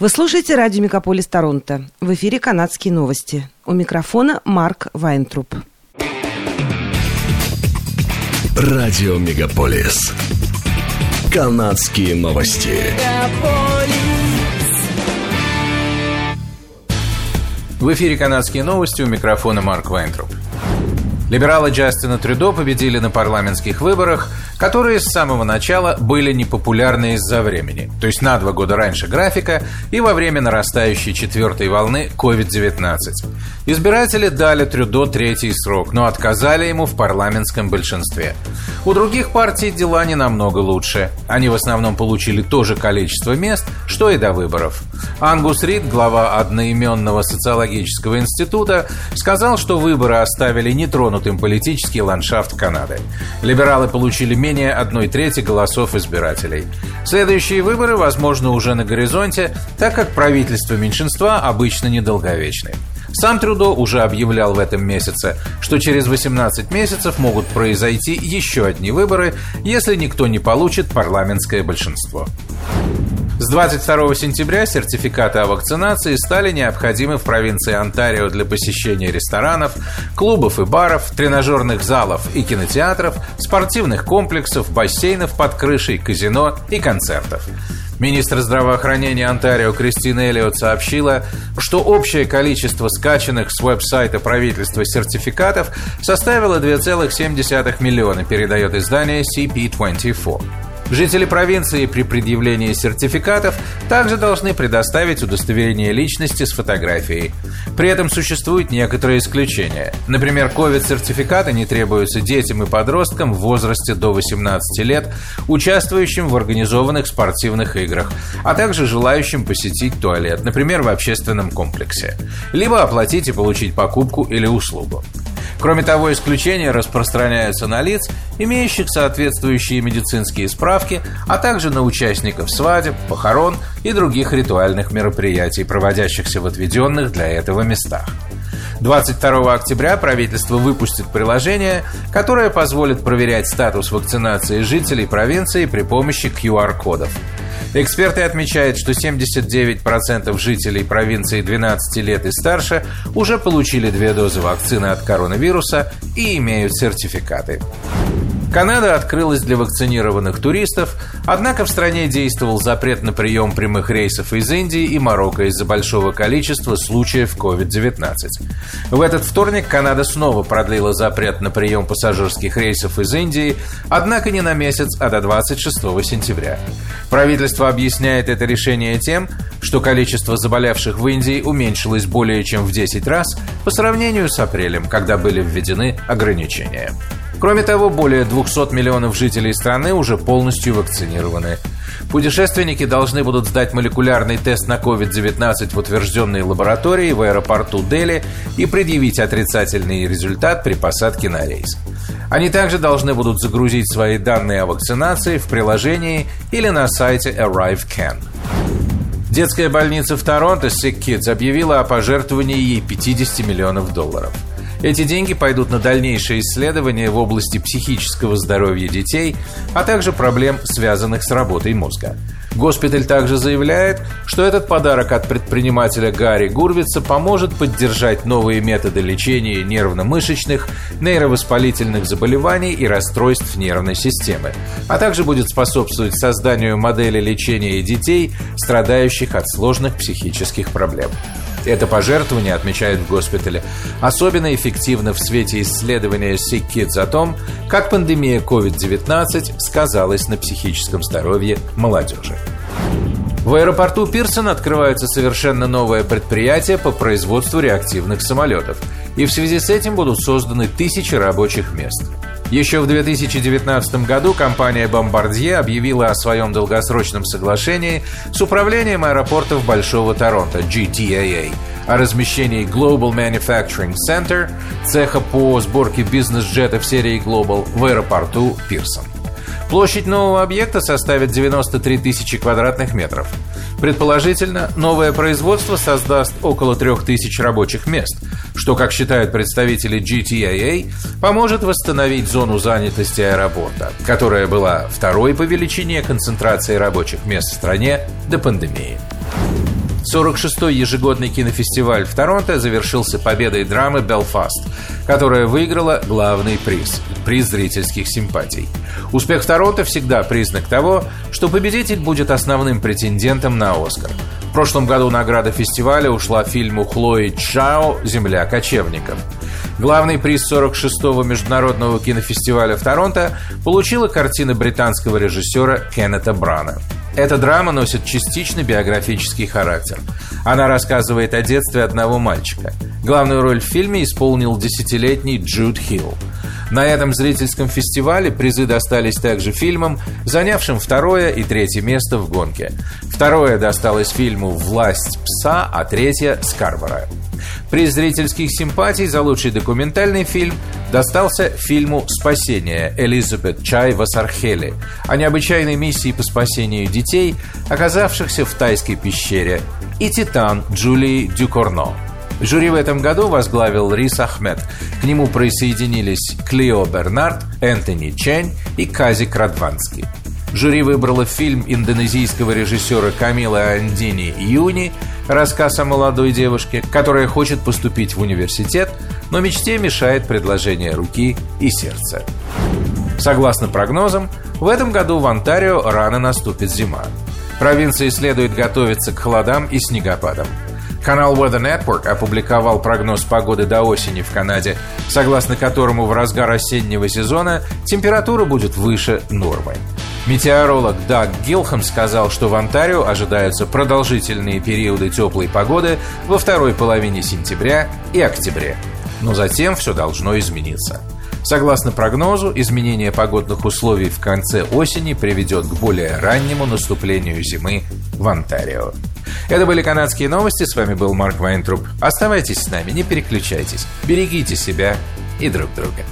Вы слушаете радио «Мегаполис Торонто». В эфире «Канадские новости». У микрофона Марк Вайнтруп. Радио «Мегаполис». «Канадские новости». В эфире «Канадские новости» у микрофона Марк Вайнтруп. Либералы Джастина Трюдо победили на парламентских выборах, которые с самого начала были непопулярны из-за времени, то есть на два года раньше графика и во время нарастающей четвертой волны COVID-19. Избиратели дали Трюдо третий срок, но отказали ему в парламентском большинстве. У других партий дела не намного лучше. Они в основном получили то же количество мест, что и до выборов. Ангус Рид, глава одноименного социологического института, сказал, что выборы оставили нетронутым политический ландшафт Канады. Либералы получили менее одной трети голосов избирателей. Следующие выборы, возможно, уже на горизонте, так как правительство меньшинства обычно недолговечны. Сам Трюдо уже объявлял в этом месяце, что через 18 месяцев могут произойти еще одни выборы, если никто не получит парламентское большинство. С 22 сентября сертификаты о вакцинации стали необходимы в провинции Онтарио для посещения ресторанов, клубов и баров, тренажерных залов и кинотеатров, спортивных комплексов, бассейнов под крышей, казино и концертов. Министр здравоохранения Онтарио Кристина Эллиот сообщила, что общее количество скачанных с веб-сайта правительства сертификатов составило 2,7 миллиона, передает издание CP24. Жители провинции при предъявлении сертификатов также должны предоставить удостоверение личности с фотографией. При этом существуют некоторые исключения. Например, COVID-сертификаты не требуются детям и подросткам в возрасте до 18 лет, участвующим в организованных спортивных играх, а также желающим посетить туалет, например, в общественном комплексе, либо оплатить и получить покупку или услугу. Кроме того, исключения распространяются на лиц, имеющих соответствующие медицинские справки, а также на участников свадеб, похорон и других ритуальных мероприятий, проводящихся в отведенных для этого местах. 22 октября правительство выпустит приложение, которое позволит проверять статус вакцинации жителей провинции при помощи QR-кодов. Эксперты отмечают, что 79% жителей провинции 12 лет и старше уже получили две дозы вакцины от коронавируса и имеют сертификаты. Канада открылась для вакцинированных туристов, однако в стране действовал запрет на прием прямых рейсов из Индии и Марокко из-за большого количества случаев COVID-19. В этот вторник Канада снова продлила запрет на прием пассажирских рейсов из Индии, однако не на месяц, а до 26 сентября. Правительство объясняет это решение тем, что количество заболевших в Индии уменьшилось более чем в 10 раз по сравнению с апрелем, когда были введены ограничения. Кроме того, более 200 миллионов жителей страны уже полностью вакцинированы. Путешественники должны будут сдать молекулярный тест на COVID-19 в утвержденной лаборатории в аэропорту Дели и предъявить отрицательный результат при посадке на рейс. Они также должны будут загрузить свои данные о вакцинации в приложении или на сайте ArriveCan. Детская больница в Торонто Sick Kids объявила о пожертвовании ей 50 миллионов долларов – эти деньги пойдут на дальнейшие исследования в области психического здоровья детей, а также проблем, связанных с работой мозга. Госпиталь также заявляет, что этот подарок от предпринимателя Гарри Гурвица поможет поддержать новые методы лечения нервно-мышечных, нейровоспалительных заболеваний и расстройств нервной системы, а также будет способствовать созданию модели лечения детей, страдающих от сложных психических проблем. Это пожертвование, отмечают в госпитале, особенно эффективно в свете исследования Sick о том, как пандемия COVID-19 сказалась на психическом здоровье молодежи. В аэропорту Пирсон открывается совершенно новое предприятие по производству реактивных самолетов, и в связи с этим будут созданы тысячи рабочих мест – еще в 2019 году компания Bombardier объявила о своем долгосрочном соглашении с управлением аэропортов Большого Торонто GTAA о размещении Global Manufacturing Center, цеха по сборке бизнес-джетов серии Global в аэропорту Пирсон. Площадь нового объекта составит 93 тысячи квадратных метров. Предположительно, новое производство создаст около 3000 рабочих мест, что, как считают представители GTAA, поможет восстановить зону занятости аэропорта, которая была второй по величине концентрации рабочих мест в стране до пандемии. 46-й ежегодный кинофестиваль в Торонто завершился победой драмы «Белфаст», которая выиграла главный приз – приз зрительских симпатий. Успех Торонто всегда признак того, что победитель будет основным претендентом на «Оскар». В прошлом году награда фестиваля ушла фильму Хлои Чао «Земля кочевников». Главный приз 46-го международного кинофестиваля в Торонто получила картина британского режиссера Кеннета Брана. Эта драма носит частично биографический характер. Она рассказывает о детстве одного мальчика. Главную роль в фильме исполнил десятилетний Джуд Хилл. На этом зрительском фестивале призы достались также фильмам, занявшим второе и третье место в гонке. Второе досталось фильму «Власть пса», а третье – «Скарбора». Приз зрительских симпатий за лучший документальный фильм достался фильму «Спасение» Элизабет Чай Васархели о необычайной миссии по спасению детей, оказавшихся в тайской пещере, и «Титан» Джулии Дюкорно. Жюри в этом году возглавил Рис Ахмед. К нему присоединились Клео Бернард, Энтони Чэнь и Казик Радванский. Жюри выбрало фильм индонезийского режиссера Камила Андини «Юни», рассказ о молодой девушке, которая хочет поступить в университет, но мечте мешает предложение руки и сердца. Согласно прогнозам, в этом году в Онтарио рано наступит зима. Провинции следует готовиться к холодам и снегопадам. Канал Weather Network опубликовал прогноз погоды до осени в Канаде, согласно которому в разгар осеннего сезона температура будет выше нормы. Метеоролог Даг Гилхэм сказал, что в Онтарио ожидаются продолжительные периоды теплой погоды во второй половине сентября и октябре. Но затем все должно измениться. Согласно прогнозу, изменение погодных условий в конце осени приведет к более раннему наступлению зимы в Онтарио. Это были канадские новости. С вами был Марк Вайнтруп. Оставайтесь с нами, не переключайтесь. Берегите себя и друг друга.